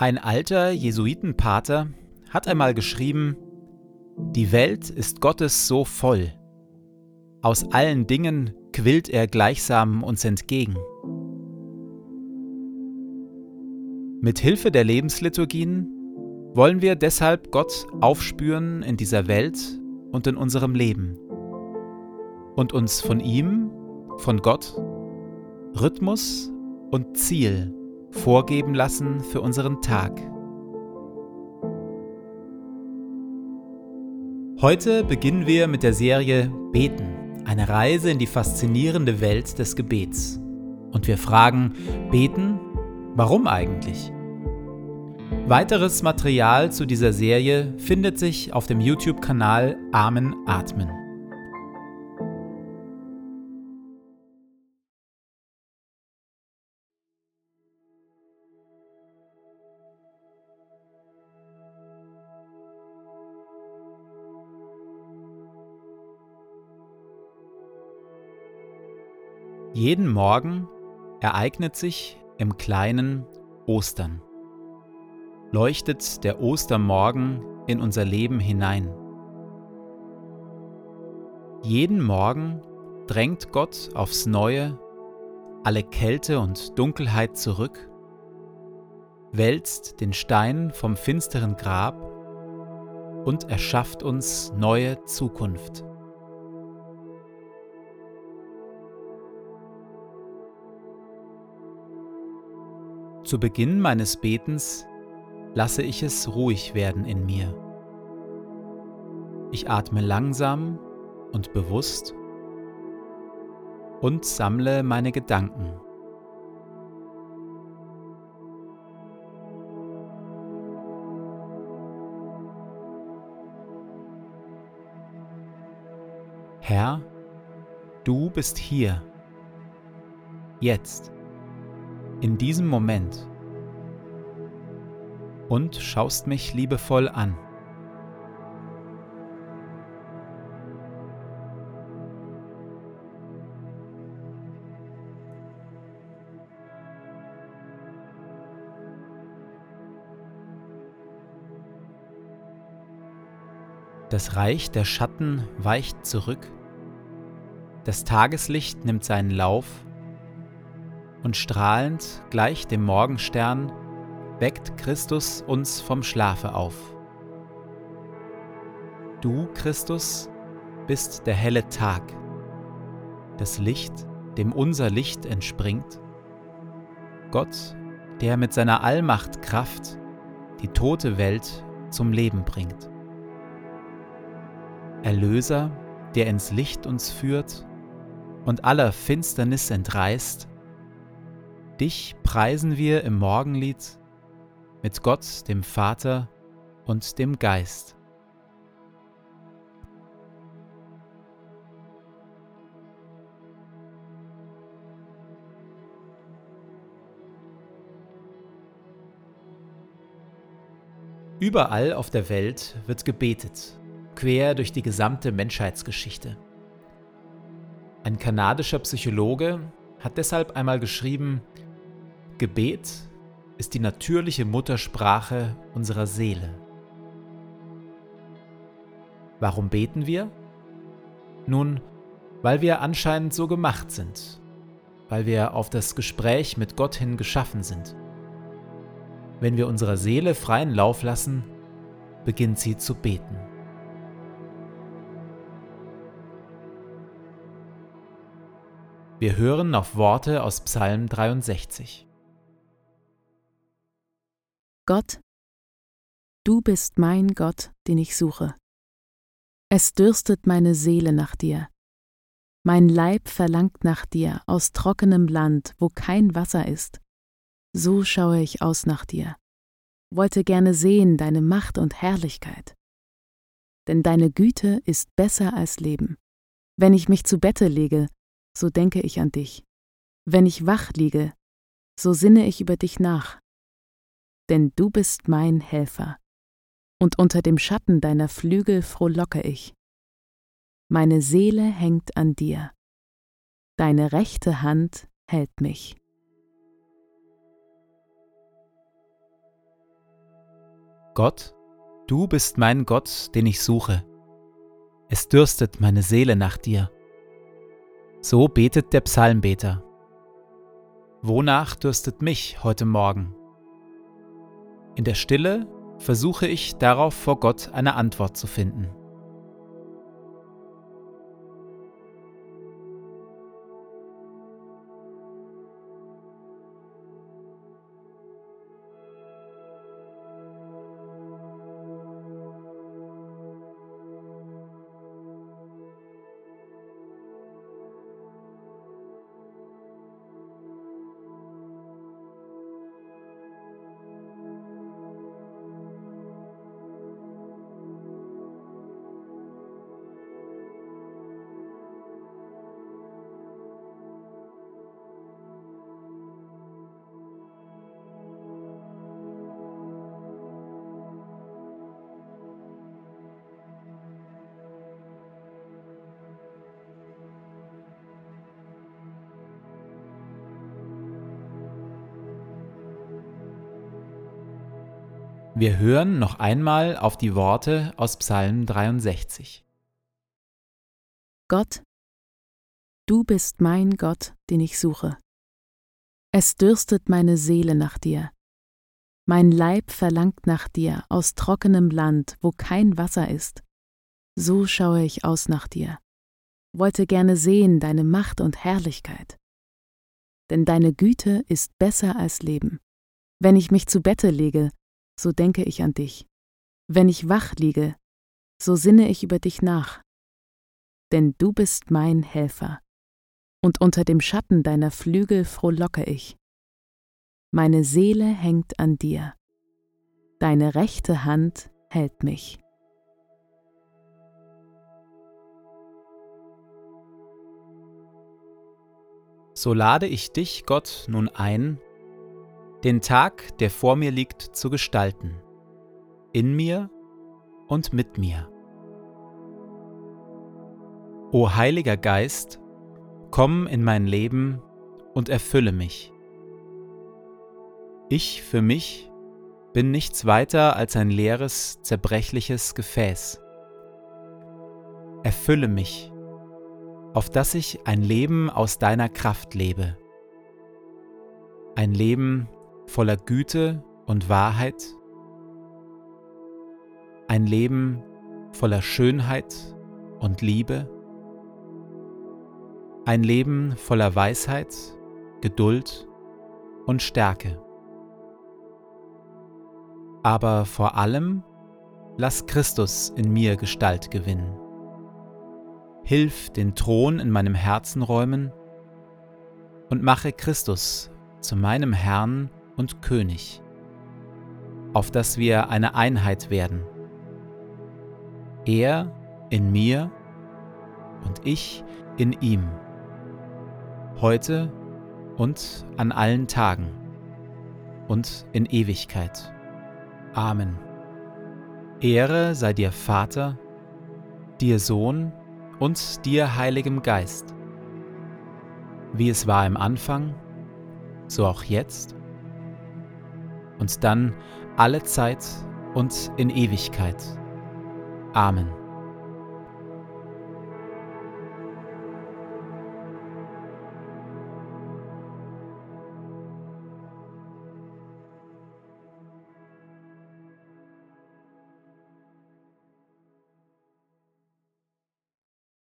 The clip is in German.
Ein alter Jesuitenpater hat einmal geschrieben, die Welt ist Gottes so voll. Aus allen Dingen quillt er gleichsam uns entgegen. Mit Hilfe der Lebensliturgien wollen wir deshalb Gott aufspüren in dieser Welt und in unserem Leben und uns von ihm, von Gott, Rhythmus und Ziel vorgeben lassen für unseren Tag. Heute beginnen wir mit der Serie Beten, eine Reise in die faszinierende Welt des Gebets. Und wir fragen, beten, warum eigentlich? Weiteres Material zu dieser Serie findet sich auf dem YouTube-Kanal Amen Atmen. Jeden Morgen ereignet sich im kleinen Ostern. Leuchtet der Ostermorgen in unser Leben hinein. Jeden Morgen drängt Gott aufs Neue alle Kälte und Dunkelheit zurück, wälzt den Stein vom finsteren Grab und erschafft uns neue Zukunft. Zu Beginn meines Betens lasse ich es ruhig werden in mir. Ich atme langsam und bewusst und sammle meine Gedanken. Herr, du bist hier, jetzt in diesem Moment und schaust mich liebevoll an. Das Reich der Schatten weicht zurück, das Tageslicht nimmt seinen Lauf und strahlend gleich dem Morgenstern weckt Christus uns vom Schlafe auf. Du, Christus, bist der helle Tag, das Licht, dem unser Licht entspringt, Gott, der mit seiner Allmacht Kraft die tote Welt zum Leben bringt. Erlöser, der ins Licht uns führt und aller Finsternis entreißt, Dich preisen wir im Morgenlied mit Gott, dem Vater und dem Geist. Überall auf der Welt wird gebetet, quer durch die gesamte Menschheitsgeschichte. Ein kanadischer Psychologe hat deshalb einmal geschrieben, Gebet ist die natürliche Muttersprache unserer Seele. Warum beten wir? Nun, weil wir anscheinend so gemacht sind, weil wir auf das Gespräch mit Gott hin geschaffen sind. Wenn wir unserer Seele freien Lauf lassen, beginnt sie zu beten. Wir hören auf Worte aus Psalm 63. Gott, du bist mein Gott, den ich suche. Es dürstet meine Seele nach dir. Mein Leib verlangt nach dir aus trockenem Land, wo kein Wasser ist. So schaue ich aus nach dir, wollte gerne sehen deine Macht und Herrlichkeit. Denn deine Güte ist besser als Leben. Wenn ich mich zu Bette lege, so denke ich an dich. Wenn ich wach liege, so sinne ich über dich nach denn du bist mein Helfer, und unter dem Schatten deiner Flügel frohlocke ich. Meine Seele hängt an dir, deine rechte Hand hält mich. Gott, du bist mein Gott, den ich suche. Es dürstet meine Seele nach dir. So betet der Psalmbeter. Wonach dürstet mich heute Morgen? In der Stille versuche ich darauf vor Gott eine Antwort zu finden. Wir hören noch einmal auf die Worte aus Psalm 63. Gott, du bist mein Gott, den ich suche. Es dürstet meine Seele nach dir. Mein Leib verlangt nach dir aus trockenem Land, wo kein Wasser ist. So schaue ich aus nach dir, wollte gerne sehen deine Macht und Herrlichkeit. Denn deine Güte ist besser als Leben. Wenn ich mich zu Bette lege, so denke ich an dich. Wenn ich wach liege, so sinne ich über dich nach. Denn du bist mein Helfer, und unter dem Schatten deiner Flügel frohlocke ich. Meine Seele hängt an dir, deine rechte Hand hält mich. So lade ich dich, Gott, nun ein, den Tag, der vor mir liegt, zu gestalten, in mir und mit mir. O Heiliger Geist, komm in mein Leben und erfülle mich. Ich für mich bin nichts weiter als ein leeres, zerbrechliches Gefäß. Erfülle mich, auf dass ich ein Leben aus deiner Kraft lebe. Ein Leben, voller Güte und Wahrheit, ein Leben voller Schönheit und Liebe, ein Leben voller Weisheit, Geduld und Stärke. Aber vor allem lass Christus in mir Gestalt gewinnen. Hilf den Thron in meinem Herzen räumen und mache Christus zu meinem Herrn und König, auf dass wir eine Einheit werden. Er in mir und ich in ihm, heute und an allen Tagen und in Ewigkeit. Amen. Ehre sei dir Vater, dir Sohn und dir Heiligem Geist, wie es war im Anfang, so auch jetzt und dann alle Zeit und in Ewigkeit. Amen.